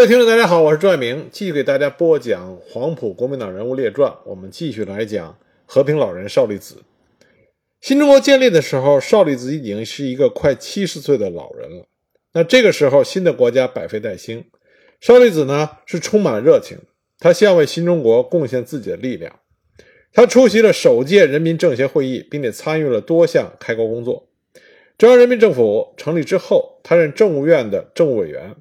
各位听众，大家好，我是朱爱明，继续给大家播讲黄埔国民党人物列传。我们继续来讲和平老人邵力子。新中国建立的时候，邵力子已经是一个快七十岁的老人了。那这个时候，新的国家百废待兴，邵力子呢是充满了热情，他希望为新中国贡献自己的力量。他出席了首届人民政协会议，并且参与了多项开国工作。中央人民政府成立之后，他任政务院的政务委员。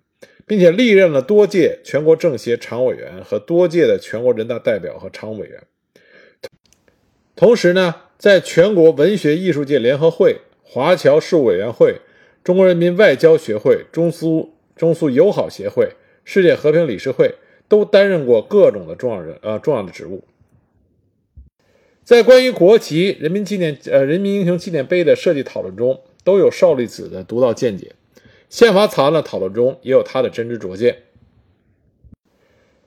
并且历任了多届全国政协常委员和多届的全国人大代表和常务委员。同时呢，在全国文学艺术界联合会、华侨事务委员会、中国人民外交学会、中苏中苏友好协会、世界和平理事会都担任过各种的重要人呃重要的职务。在关于国旗、人民纪念呃人民英雄纪念碑的设计讨论中，都有邵力子的独到见解。宪法草案的讨论中也有他的真知灼见。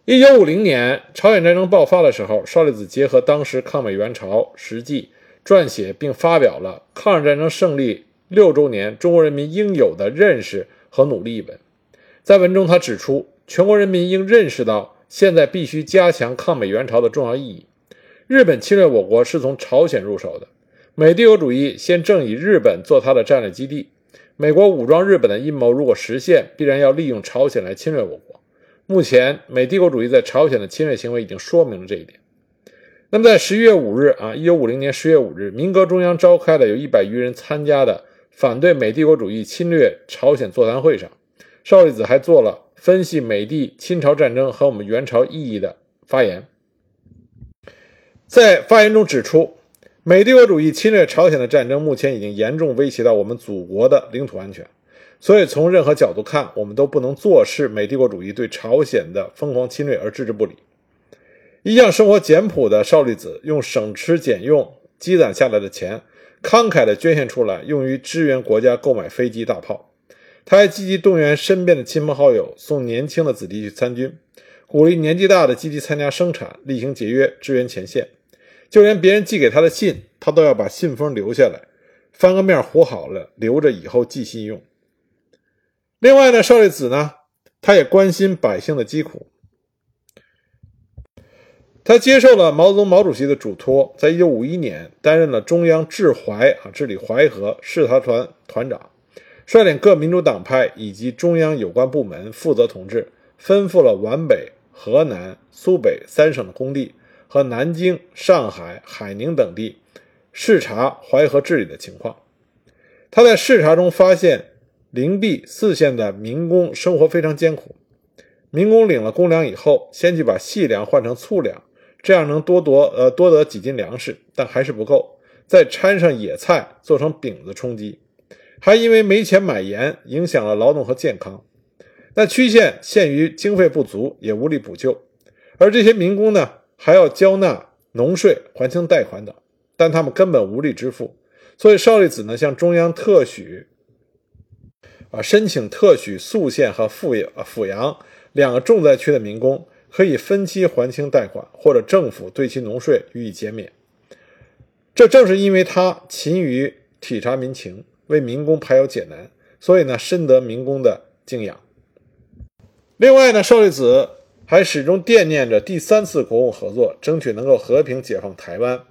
一九五零年朝鲜战争爆发的时候，邵力子结合当时抗美援朝实际，撰写并发表了《抗日战争胜利六周年中国人民应有的认识和努力》一文。在文中，他指出，全国人民应认识到，现在必须加强抗美援朝的重要意义。日本侵略我国是从朝鲜入手的，美帝国主义先正以日本做他的战略基地。美国武装日本的阴谋如果实现，必然要利用朝鲜来侵略我国。目前，美帝国主义在朝鲜的侵略行为已经说明了这一点。那么，在十一月五日啊，一九五零年十月五日，民革中央召开的有一百余人参加的反对美帝国主义侵略朝鲜座谈会上，邵力子还做了分析美帝侵朝战争和我们援朝意义的发言。在发言中指出。美帝国主义侵略朝鲜的战争，目前已经严重威胁到我们祖国的领土安全，所以从任何角度看，我们都不能坐视美帝国主义对朝鲜的疯狂侵略而置之不理。一向生活简朴的邵力子，用省吃俭用积攒下来的钱，慷慨地捐献出来，用于支援国家购买飞机大炮。他还积极动员身边的亲朋好友，送年轻的子弟去参军，鼓励年纪大的积极参加生产，厉行节约，支援前线。就连别人寄给他的信，他都要把信封留下来，翻个面糊好了，留着以后寄信用。另外呢，邵力子呢，他也关心百姓的疾苦。他接受了毛泽东毛主席的嘱托，在一九五一年担任了中央治淮啊治理淮河视察团团长，率领各民主党派以及中央有关部门负责同志，吩咐了皖北、河南、苏北三省的工地。和南京、上海、海宁等地视察淮河治理的情况。他在视察中发现，灵璧四县的民工生活非常艰苦。民工领了公粮以后，先去把细粮换成粗粮，这样能多夺呃多得几斤粮食，但还是不够。再掺上野菜做成饼子充饥，还因为没钱买盐，影响了劳动和健康。那区县限于经费不足，也无力补救。而这些民工呢？还要交纳农税、还清贷款等，但他们根本无力支付，所以邵力子呢向中央特许啊申请特许宿县和阜阳、阜阳两个重灾区的民工可以分期还清贷款，或者政府对其农税予以减免。这正是因为他勤于体察民情，为民工排忧解难，所以呢深得民工的敬仰。另外呢，邵力子。还始终惦念着第三次国共合作，争取能够和平解放台湾，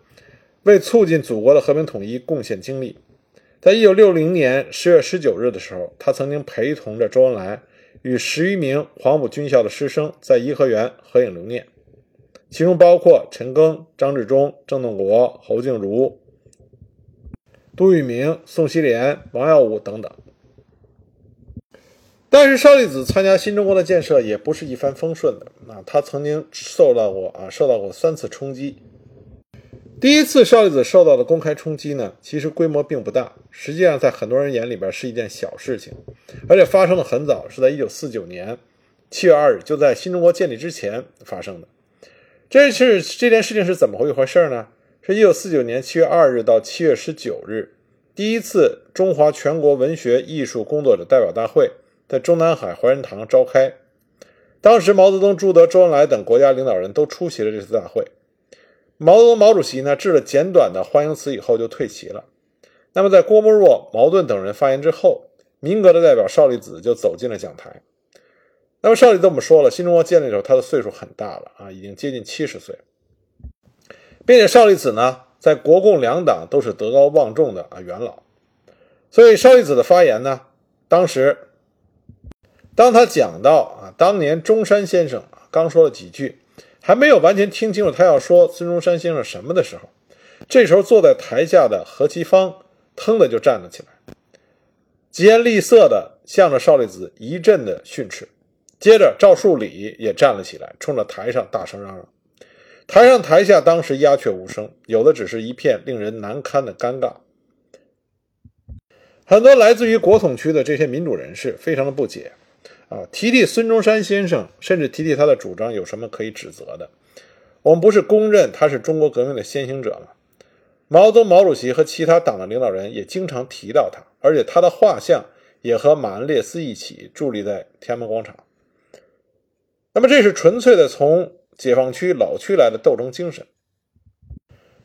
为促进祖国的和平统一贡献精力。在一九六零年十月十九日的时候，他曾经陪同着周恩来与十余名黄埔军校的师生在颐和园合影留念，其中包括陈赓、张治中、郑洞国、侯静茹、杜聿明、宋希濂、王耀武等等。但是邵力子参加新中国的建设也不是一帆风顺的啊，他曾经受到过啊受到过三次冲击。第一次邵力子受到的公开冲击呢，其实规模并不大，实际上在很多人眼里边是一件小事情，而且发生的很早，是在一九四九年七月二日，就在新中国建立之前发生的。这是这件事情是怎么一回事呢？是一九四九年七月二日到七月十九日，第一次中华全国文学艺术工作者代表大会。在中南海怀仁堂召开，当时毛泽东、朱德、周恩来等国家领导人都出席了这次大会。毛泽东毛主席呢致了简短的欢迎词以后就退席了。那么在郭沫若、茅盾等人发言之后，民革的代表邵力子就走进了讲台。那么邵力子我们说了，新中国建立的时候他的岁数很大了啊，已经接近七十岁，并且邵力子呢，在国共两党都是德高望重的啊元老，所以邵力子的发言呢，当时当他讲到啊，当年中山先生啊刚说了几句，还没有完全听清楚他要说孙中山先生什么的时候，这时候坐在台下的何其芳腾的就站了起来，疾言厉色的向着邵力子一阵的训斥。接着，赵树理也站了起来，冲着台上大声嚷嚷。台上台下当时鸦雀无声，有的只是一片令人难堪的尴尬。很多来自于国统区的这些民主人士非常的不解，啊，提提孙中山先生，甚至提提他的主张有什么可以指责的？我们不是公认他是中国革命的先行者吗？毛泽东、毛主席和其他党的领导人也经常提到他，而且他的画像也和马恩列斯一起伫立在天安门广场。那么，这是纯粹的从解放区老区来的斗争精神。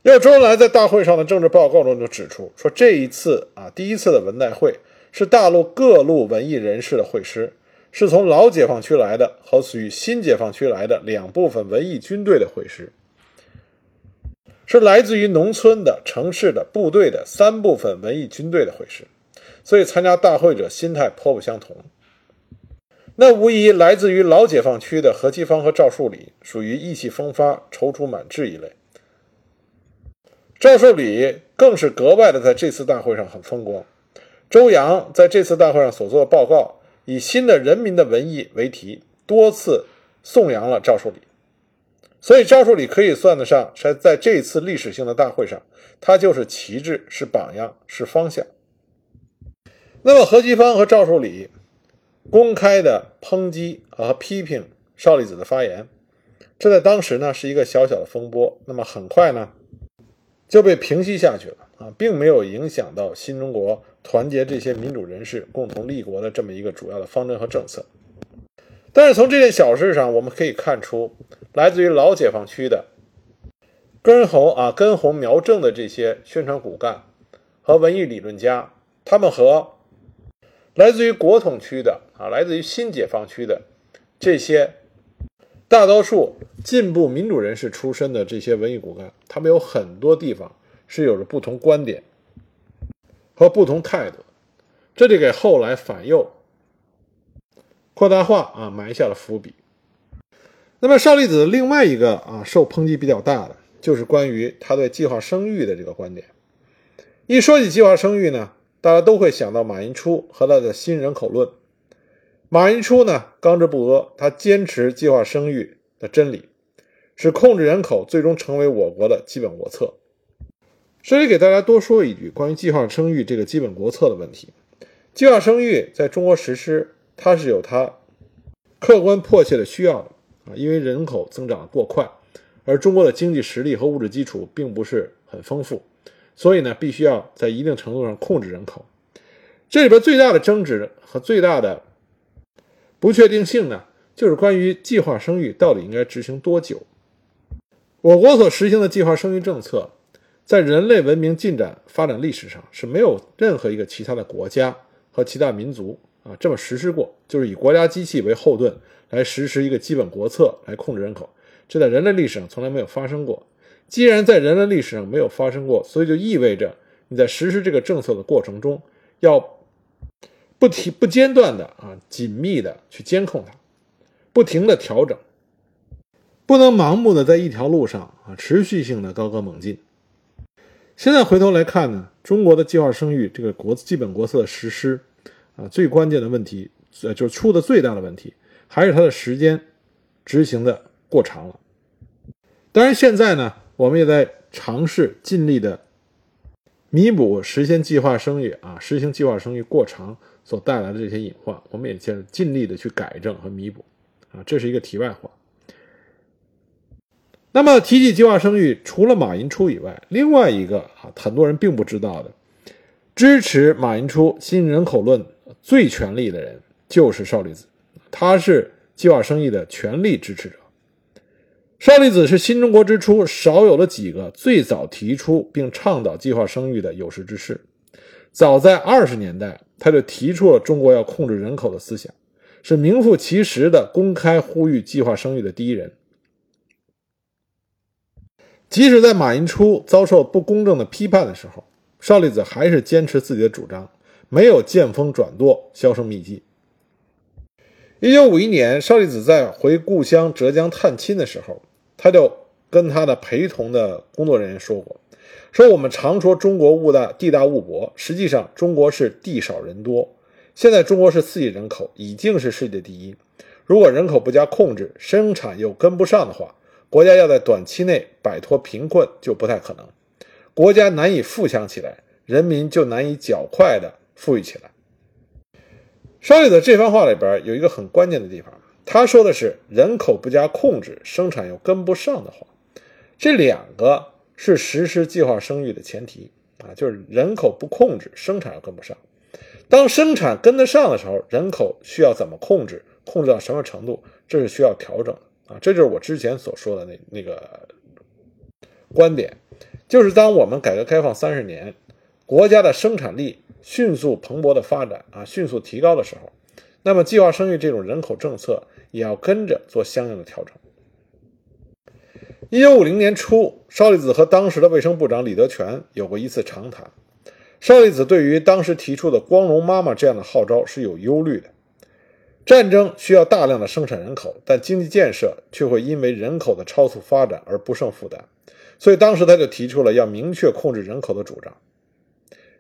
要周恩来在大会上的政治报告中就指出说，这一次啊，第一次的文代会是大陆各路文艺人士的会师，是从老解放区来的和属于新解放区来的两部分文艺军队的会师，是来自于农村的、城市的、部队的三部分文艺军队的会师，所以参加大会者心态颇不相同。那无疑来自于老解放区的何其芳和赵树理，属于意气风发、踌躇满志一类。赵树理更是格外的在这次大会上很风光。周扬在这次大会上所做的报告，以“新的人民的文艺”为题，多次颂扬了赵树理。所以赵树理可以算得上是在这次历史性的大会上，他就是旗帜，是榜样，是方向。那么何其芳和赵树理。公开的抨击和批评邵力子的发言，这在当时呢是一个小小的风波。那么很快呢就被平息下去了啊，并没有影响到新中国团结这些民主人士共同立国的这么一个主要的方针和政策。但是从这件小事上，我们可以看出，来自于老解放区的根红啊根红苗正的这些宣传骨干和文艺理论家，他们和 来自于国统区的啊，来自于新解放区的这些大多数进步民主人士出身的这些文艺骨干，他们有很多地方是有着不同观点和不同态度，这就给后来反右扩大化啊埋下了伏笔。那么邵力子另外一个啊受抨击比较大的，就是关于他对计划生育的这个观点。一说起计划生育呢？大家都会想到马寅初和他的新人口论。马寅初呢，刚直不阿，他坚持计划生育的真理，使控制人口最终成为我国的基本国策。这里给大家多说一句关于计划生育这个基本国策的问题。计划生育在中国实施，它是有它客观迫切的需要的啊，因为人口增长过快，而中国的经济实力和物质基础并不是很丰富。所以呢，必须要在一定程度上控制人口。这里边最大的争执和最大的不确定性呢，就是关于计划生育到底应该执行多久。我国所实行的计划生育政策，在人类文明进展发展历史上是没有任何一个其他的国家和其他民族啊这么实施过，就是以国家机器为后盾来实施一个基本国策来控制人口，这在人类历史上从来没有发生过。既然在人类历史上没有发生过，所以就意味着你在实施这个政策的过程中，要不停不间断的啊，紧密的去监控它，不停的调整，不能盲目的在一条路上啊持续性的高歌猛进。现在回头来看呢，中国的计划生育这个国基本国策的实施啊，最关键的问题呃就是出的最大的问题，还是它的时间执行的过长了。当然现在呢。我们也在尝试尽力的弥补实现计划生育啊，实行计划生育过长所带来的这些隐患，我们也在尽力的去改正和弥补啊，这是一个题外话。那么提起计划生育，除了马寅初以外，另外一个啊，很多人并不知道的，支持马寅初新人口论最全力的人就是邵力子，他是计划生育的全力支持者。邵力子是新中国之初少有的几个最早提出并倡导计划生育的有识之士。早在二十年代，他就提出了中国要控制人口的思想，是名副其实的公开呼吁计划生育的第一人。即使在马寅初遭受不公正的批判的时候，邵力子还是坚持自己的主张，没有见风转舵、销声匿迹。一九五一年，邵力子在回故乡浙江探亲的时候，他就跟他的陪同的工作人员说过：“说我们常说中国物大地大物博，实际上中国是地少人多。”现在中国是四亿人口，已经是世界第一。如果人口不加控制，生产又跟不上的话，国家要在短期内摆脱贫困就不太可能。国家难以富强起来，人民就难以较快的富裕起来。邵力子这番话里边有一个很关键的地方，他说的是人口不加控制，生产又跟不上的话，这两个是实施计划生育的前提啊，就是人口不控制，生产又跟不上。当生产跟得上的时候，人口需要怎么控制？控制到什么程度？这是需要调整的啊！这就是我之前所说的那那个观点，就是当我们改革开放三十年，国家的生产力迅速蓬勃的发展啊，迅速提高的时候，那么计划生育这种人口政策也要跟着做相应的调整。一九五零年初，邵力子和当时的卫生部长李德全有过一次长谈。邵力子对于当时提出的“光荣妈妈”这样的号召是有忧虑的。战争需要大量的生产人口，但经济建设却会因为人口的超速发展而不胜负担。所以当时他就提出了要明确控制人口的主张。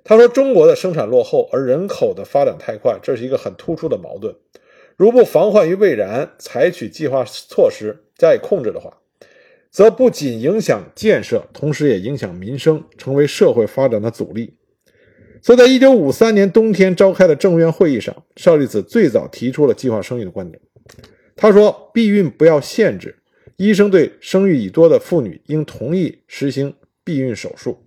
他说：“中国的生产落后，而人口的发展太快，这是一个很突出的矛盾。如不防患于未然，采取计划措施加以控制的话，则不仅影响建设，同时也影响民生，成为社会发展的阻力。”所以在一九五三年冬天召开的政院会议上，邵力子最早提出了计划生育的观点。他说：“避孕不要限制，医生对生育已多的妇女应同意实行避孕手术。”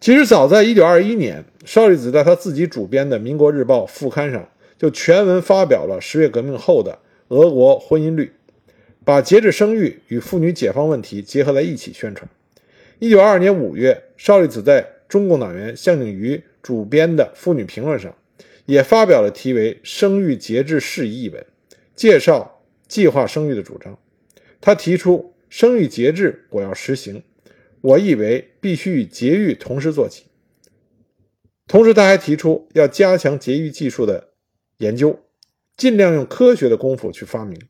其实早在一九二一年，邵力子在他自己主编的《民国日报》副刊上就全文发表了十月革命后的俄国婚姻率，把节制生育与妇女解放问题结合在一起宣传。一九二二年五月，邵力子在中共党员向景瑜主编的《妇女评论》上，也发表了题为《生育节制事宜》一文，介绍计划生育的主张。他提出，生育节制我要实行，我以为必须与节育同时做起。同时，他还提出要加强节育技术的研究，尽量用科学的功夫去发明。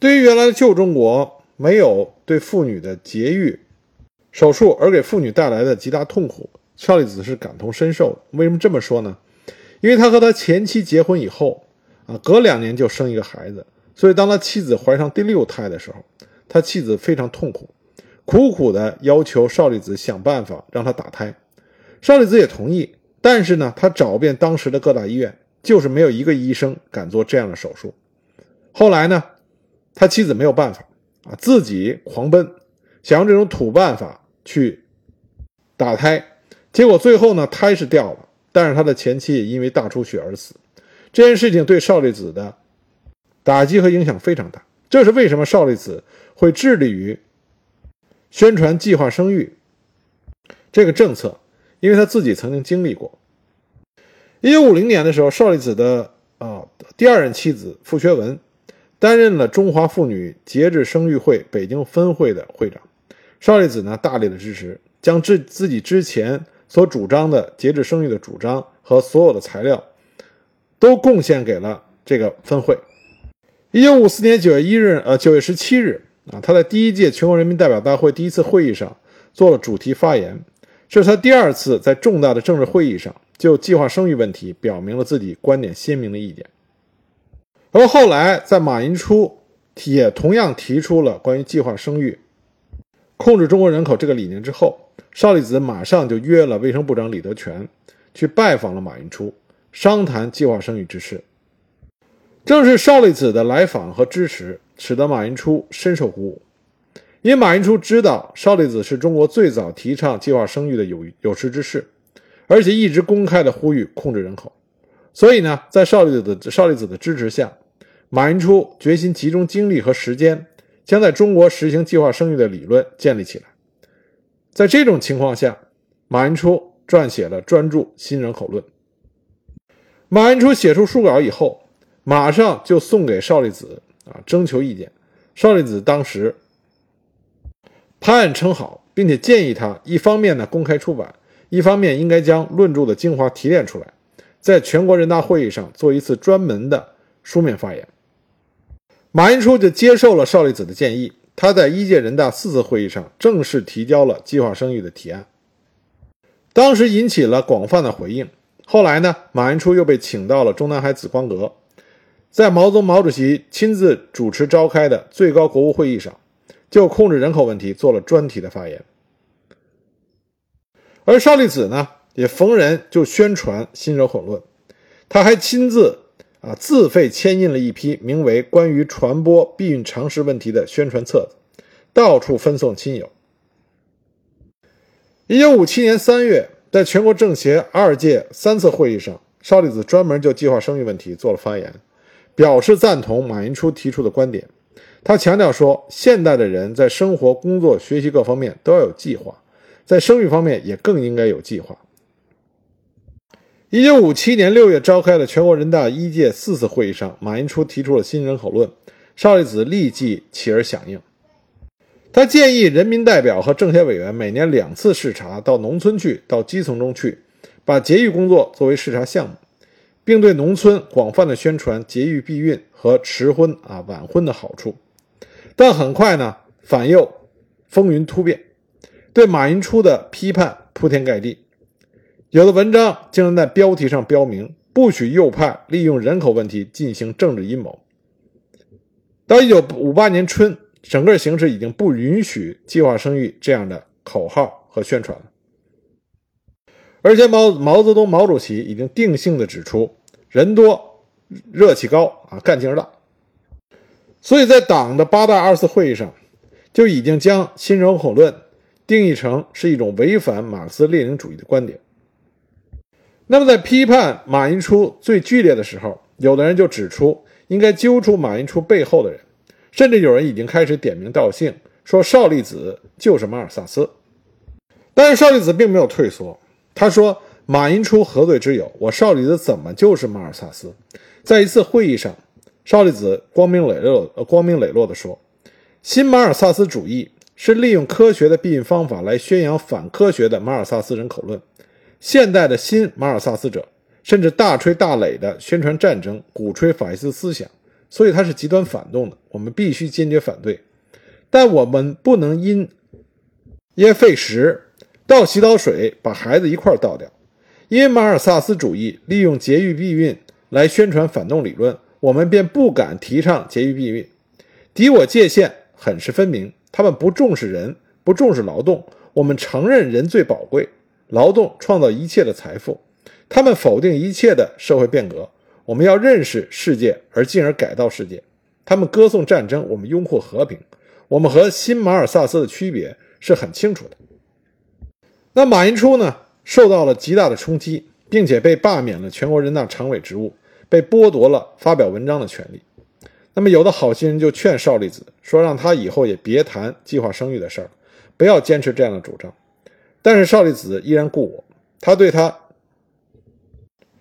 对于原来的旧中国没有对妇女的节育。手术而给妇女带来的极大痛苦，邵力子是感同身受。为什么这么说呢？因为他和他前妻结婚以后，啊，隔两年就生一个孩子，所以当他妻子怀上第六胎的时候，他妻子非常痛苦，苦苦的要求邵力子想办法让他打胎。邵力子也同意，但是呢，他找遍当时的各大医院，就是没有一个医生敢做这样的手术。后来呢，他妻子没有办法，啊，自己狂奔，想用这种土办法。去打胎，结果最后呢，胎是掉了，但是他的前妻也因为大出血而死。这件事情对邵力子的打击和影响非常大。这是为什么邵力子会致力于宣传计划生育这个政策？因为他自己曾经经历过。一九五零年的时候，邵力子的啊第二任妻子傅学文担任了中华妇女节制生育会北京分会的会长。邵力子呢，大力的支持，将自自己之前所主张的节制生育的主张和所有的材料，都贡献给了这个分会。一九五四年九月一日，呃，九月十七日啊，他在第一届全国人民代表大会第一次会议上做了主题发言，这是他第二次在重大的政治会议上就计划生育问题表明了自己观点鲜明的意见。而后来在马寅初也同样提出了关于计划生育。控制中国人口这个理念之后，邵力子马上就约了卫生部长李德全去拜访了马寅初，商谈计划生育之事。正是邵力子的来访和支持，使得马寅初深受鼓舞。因马寅初知道邵力子是中国最早提倡计划生育的有有识之士，而且一直公开的呼吁控制人口，所以呢，在邵力子的邵力子的支持下，马寅初决心集中精力和时间。将在中国实行计划生育的理论建立起来。在这种情况下，马寅初撰写了专著《新人口论》。马寅初写出书稿以后，马上就送给少利子啊，征求意见。少利子当时拍案称好，并且建议他一方面呢公开出版，一方面应该将论著的精华提炼出来，在全国人大会议上做一次专门的书面发言。马寅初就接受了邵力子的建议，他在一届人大四次会议上正式提交了计划生育的提案，当时引起了广泛的回应。后来呢，马寅初又被请到了中南海紫光阁，在毛泽东毛主席亲自主持召开的最高国务会议上，就控制人口问题做了专题的发言。而邵力子呢，也逢人就宣传新人口论，他还亲自啊自费签印了一批名为《关于传播避孕常识问题的宣传册子》，到处分送亲友。一九五七年三月。在全国政协二届三次会议上，少利子专门就计划生育问题做了发言，表示赞同马寅初提出的观点。他强调说，现代的人在生活、工作、学习各方面都要有计划，在生育方面也更应该有计划。一九五七年六月召开的全国人大一届四次会议上，马寅初提出了新人口论，少利子立即起而响应。他建议人民代表和政协委员每年两次视察，到农村去，到基层中去，把节育工作作为视察项目，并对农村广泛的宣传节育避孕和迟婚啊晚婚的好处。但很快呢，反右风云突变，对马寅初的批判铺天盖地，有的文章竟然在标题上标明不许右派利用人口问题进行政治阴谋。到一九五八年春。整个形势已经不允许计划生育这样的口号和宣传了，而且毛毛泽东毛主席已经定性的指出，人多热气高啊，干劲儿大，所以在党的八大二次会议上，就已经将新人口论定义成是一种违反马克思列宁主义的观点。那么在批判马寅初最剧烈的时候，有的人就指出，应该揪出马寅初背后的人。甚至有人已经开始点名道姓，说少利子就是马尔萨斯。但是少利子并没有退缩，他说：“马寅初何罪之有？我少利子怎么就是马尔萨斯？”在一次会议上，少利子光明磊落、光明磊落地说：“新马尔萨斯主义是利用科学的避孕方法来宣扬反科学的马尔萨斯人口论。现代的新马尔萨斯者甚至大吹大擂地宣传战争，鼓吹法西斯思想。”所以他是极端反动的，我们必须坚决反对。但我们不能因因废食倒洗澡水把孩子一块倒掉。因为马尔萨斯主义利用节育避孕来宣传反动理论，我们便不敢提倡节育避孕。敌我界限很是分明，他们不重视人，不重视劳动。我们承认人最宝贵，劳动创造一切的财富。他们否定一切的社会变革。我们要认识世界，而进而改造世界。他们歌颂战争，我们拥护和平。我们和新马尔萨斯的区别是很清楚的。那马寅初呢，受到了极大的冲击，并且被罢免了全国人大常委职务，被剥夺了发表文章的权利。那么，有的好心人就劝少利子说，让他以后也别谈计划生育的事儿，不要坚持这样的主张。但是少利子依然故我，他对他。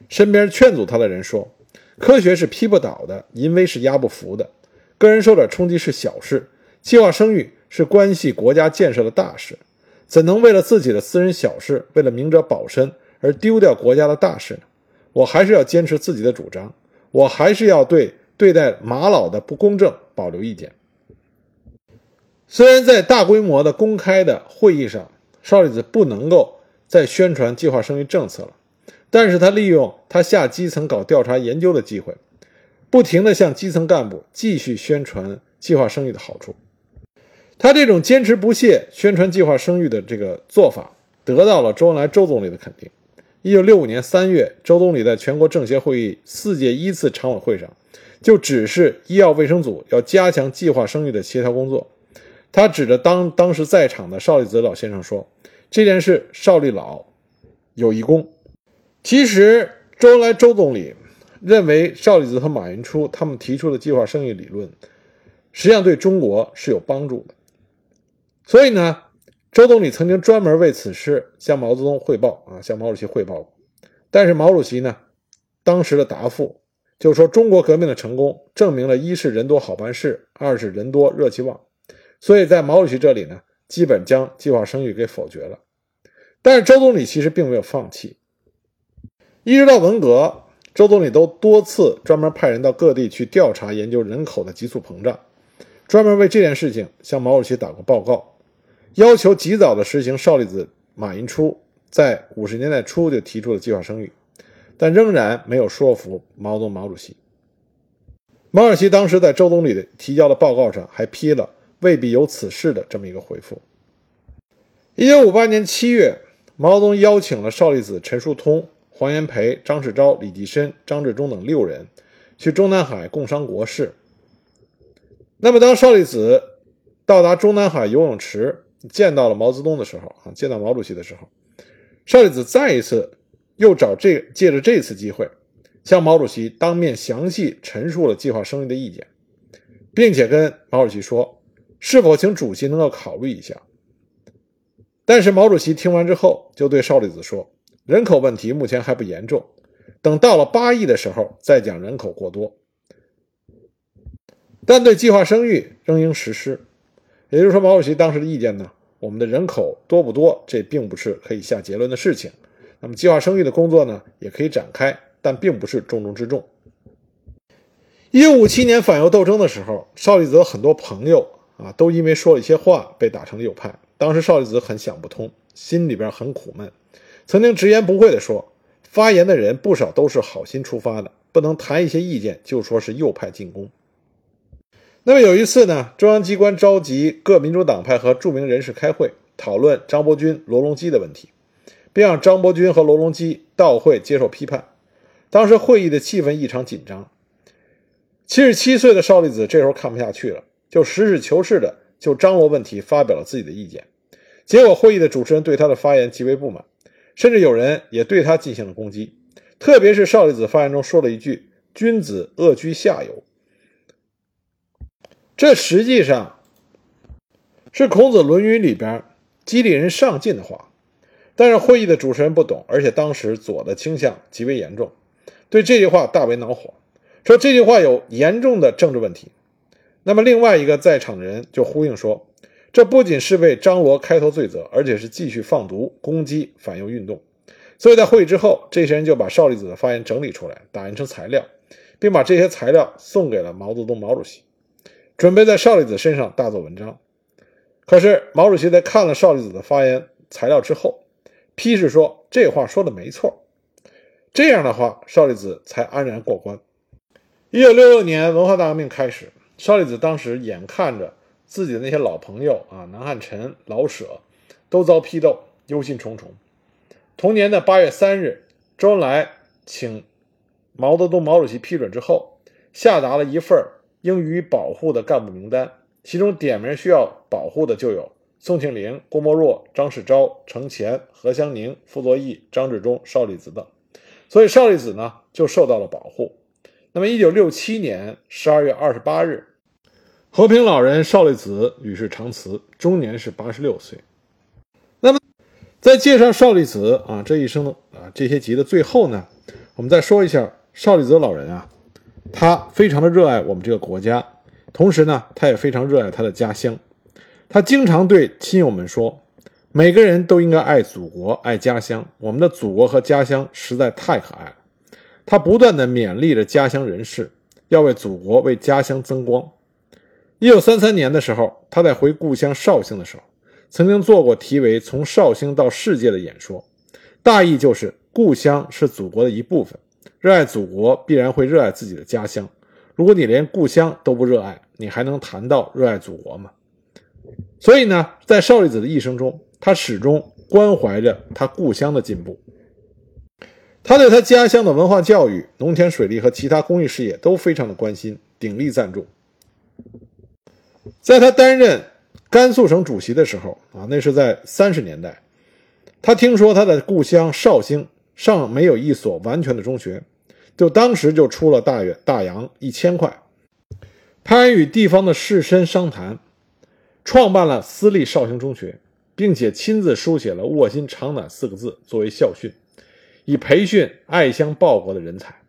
身边劝阻他的人说：“科学是劈不倒的，淫威是压不服的，个人受点冲击是小事，计划生育是关系国家建设的大事，怎能为了自己的私人小事，为了明哲保身而丢掉国家的大事呢？我还是要坚持自己的主张，我还是要对对待马老的不公正保留意见。虽然在大规模的公开的会议上，少利子不能够再宣传计划生育政策了。”但是他利用他下基层搞调查研究的机会，不停地向基层干部继续宣传计划生育的好处。他这种坚持不懈宣传计划生育的这个做法，得到了周恩来周总理的肯定。一九六五年三月，周总理在全国政协会议四届一次常委会上，就指示医药卫生组要加强计划生育的协调工作。他指着当当时在场的邵力子老先生说：“这件事，邵力老有一功。”其实，周恩来周总理认为邵力子和马寅初他们提出的计划生育理论，实际上对中国是有帮助的。所以呢，周总理曾经专门为此事向毛泽东汇报啊，向毛主席汇报过。但是毛主席呢，当时的答复就是说中国革命的成功证明了一是人多好办事，二是人多热气旺。所以在毛主席这里呢，基本将计划生育给否决了。但是周总理其实并没有放弃，一直到文革，周总理都多次专门派人到各地去调查研究人口的急速膨胀，专门为这件事情向毛主席打过报告，要求及早的实行少粒子马寅初在五十年代初就提出了计划生育。但仍然没有说服毛泽东毛主席。毛主席当时在周总理的提交的报告上还批了“未必有此事”的这么一个回复。一九五八年七月，毛泽东邀请了少粒子、陈树通、黄炎培、张世钊、李济深、张治中等六人去中南海共商国事。那么，当少粒子到达中南海游泳池见到了毛泽东的时候，啊，见到毛主席的时候，少粒子再一次。又找这借着这次机会，向毛主席当面详细陈述了计划生育的意见，并且跟毛主席说，是否请主席能够考虑一下。但是毛主席听完之后，就对少粒子说，人口问题目前还不严重，等到了八亿的时候再讲人口过多。但对计划生育仍应实施。也就是说，毛主席当时的意见呢，我们的人口多不多，这并不是可以下结论的事情。那么，计划生育的工作呢，也可以展开，但并不是重中之重。一五七年反右斗争的时候，邵力子很多朋友啊，都因为说了一些话被打成了右派。当时邵力子很想不通，心里边很苦闷，曾经直言不讳地说：“发言的人不少都是好心出发的，不能谈一些意见就说是右派进攻。”那么有一次呢，中央机关召集各民主党派和著名人士开会，讨论张伯钧、罗隆基的问题。并让张伯钧和罗隆基到会接受批判。当时会议的气氛异常紧张。七十七岁的邵力子这时候看不下去了，就实事求是的就张罗问题发表了自己的意见。结果会议的主持人对他的发言极为不满，甚至有人也对他进行了攻击。特别是邵力子发言中说了一句“君子恶居下游”，这实际上是孔子《论语》里边激励人上进的话。但是会议的主持人不懂，而且当时左的倾向极为严重，对这句话大为恼火，说这句话有严重的政治问题。那么另外一个在场的人就呼应说，这不仅是为张罗开脱罪责，而且是继续放毒攻击反右运动。所以在会议之后，这些人就把邵力子的发言整理出来，打印成材料，并把这些材料送给了毛泽东毛主席，准备在邵力子身上大做文章。可是毛主席在看了邵力子的发言材料之后，批示说这话说的没错，这样的话，邵力子才安然过关。一九六六年文化大革命开始，邵力子当时眼看着自己的那些老朋友啊，南汉宸、老舍都遭批斗，忧心忡忡。同年的八月三日，周恩来请毛泽东毛主席批准之后，下达了一份应予保护的干部名单，其中点名需要保护的就有。宋庆龄、郭沫若、张世钊、程潜、何香凝、傅作义、张治中、邵力子等，所以邵力子呢就受到了保护。那么，一九六七年十二月二十八日，和平老人邵力子与世长辞，终年是八十六岁。那么，在介绍邵力子啊这一生啊这些集的最后呢，我们再说一下邵力子老人啊，他非常的热爱我们这个国家，同时呢，他也非常热爱他的家乡。他经常对亲友们说：“每个人都应该爱祖国、爱家乡。我们的祖国和家乡实在太可爱了。”他不断地勉励着家乡人士，要为祖国、为家乡增光。一九三三年的时候，他在回故乡绍兴的时候，曾经做过题为《从绍兴到世界》的演说，大意就是：故乡是祖国的一部分，热爱祖国必然会热爱自己的家乡。如果你连故乡都不热爱，你还能谈到热爱祖国吗？所以呢，在邵力子的一生中，他始终关怀着他故乡的进步。他对他家乡的文化教育、农田水利和其他公益事业都非常的关心，鼎力赞助。在他担任甘肃省主席的时候啊，那是在三十年代，他听说他的故乡绍兴尚没有一所完全的中学，就当时就出了大约大洋一千块，派人与地方的士绅商谈。创办了私立绍兴中学，并且亲自书写了“卧薪尝胆”四个字作为校训，以培训爱乡报国的人才。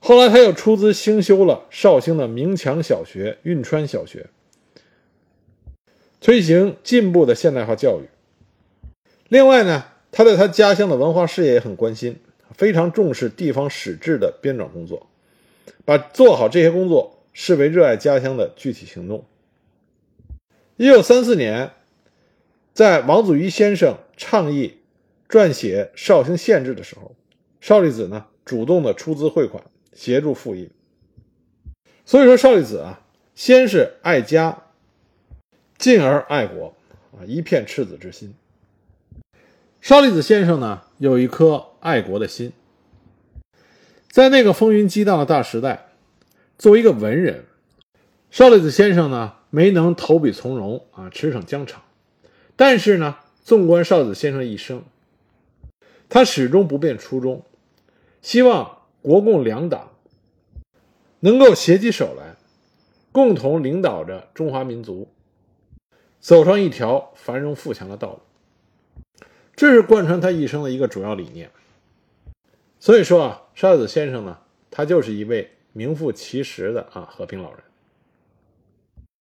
后来他又出资兴修了绍兴的明强小学、运川小学，推行进步的现代化教育。另外呢，他对他家乡的文化事业也很关心，非常重视地方史志的编纂工作，把做好这些工作视为热爱家乡的具体行动。一九三四年，在王祖愚先生倡议撰写绍兴县志的时候，邵力子呢主动的出资汇款。协助复印，所以说邵力子啊，先是爱家，进而爱国，啊，一片赤子之心。邵力子先生呢，有一颗爱国的心，在那个风云激荡的大时代，作为一个文人，邵力子先生呢，没能投笔从戎啊，驰骋疆场。但是呢，纵观邵子先生一生，他始终不变初衷，希望。国共两党能够携起手来，共同领导着中华民族走上一条繁荣富强的道路，这是贯穿他一生的一个主要理念。所以说啊，沙子先生呢，他就是一位名副其实的啊和平老人。